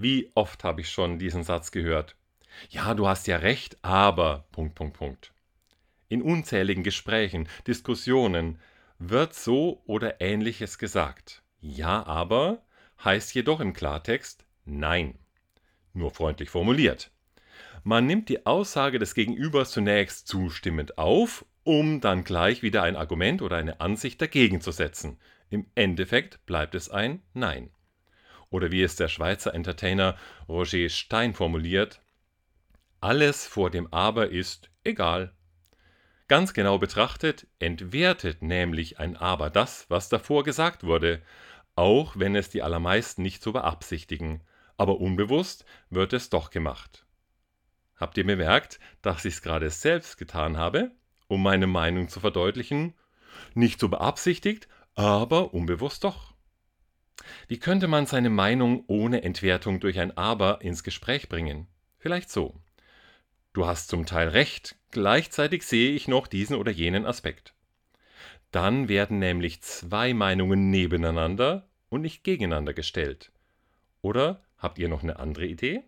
Wie oft habe ich schon diesen Satz gehört? Ja, du hast ja recht, aber. In unzähligen Gesprächen, Diskussionen wird so oder ähnliches gesagt. Ja, aber heißt jedoch im Klartext Nein. Nur freundlich formuliert. Man nimmt die Aussage des Gegenübers zunächst zustimmend auf, um dann gleich wieder ein Argument oder eine Ansicht dagegen zu setzen. Im Endeffekt bleibt es ein Nein. Oder wie es der Schweizer Entertainer Roger Stein formuliert, alles vor dem Aber ist egal. Ganz genau betrachtet entwertet nämlich ein Aber das, was davor gesagt wurde, auch wenn es die allermeisten nicht so beabsichtigen, aber unbewusst wird es doch gemacht. Habt ihr bemerkt, dass ich es gerade selbst getan habe, um meine Meinung zu verdeutlichen? Nicht so beabsichtigt, aber unbewusst doch. Wie könnte man seine Meinung ohne Entwertung durch ein Aber ins Gespräch bringen? Vielleicht so. Du hast zum Teil recht, gleichzeitig sehe ich noch diesen oder jenen Aspekt. Dann werden nämlich zwei Meinungen nebeneinander und nicht gegeneinander gestellt. Oder habt ihr noch eine andere Idee?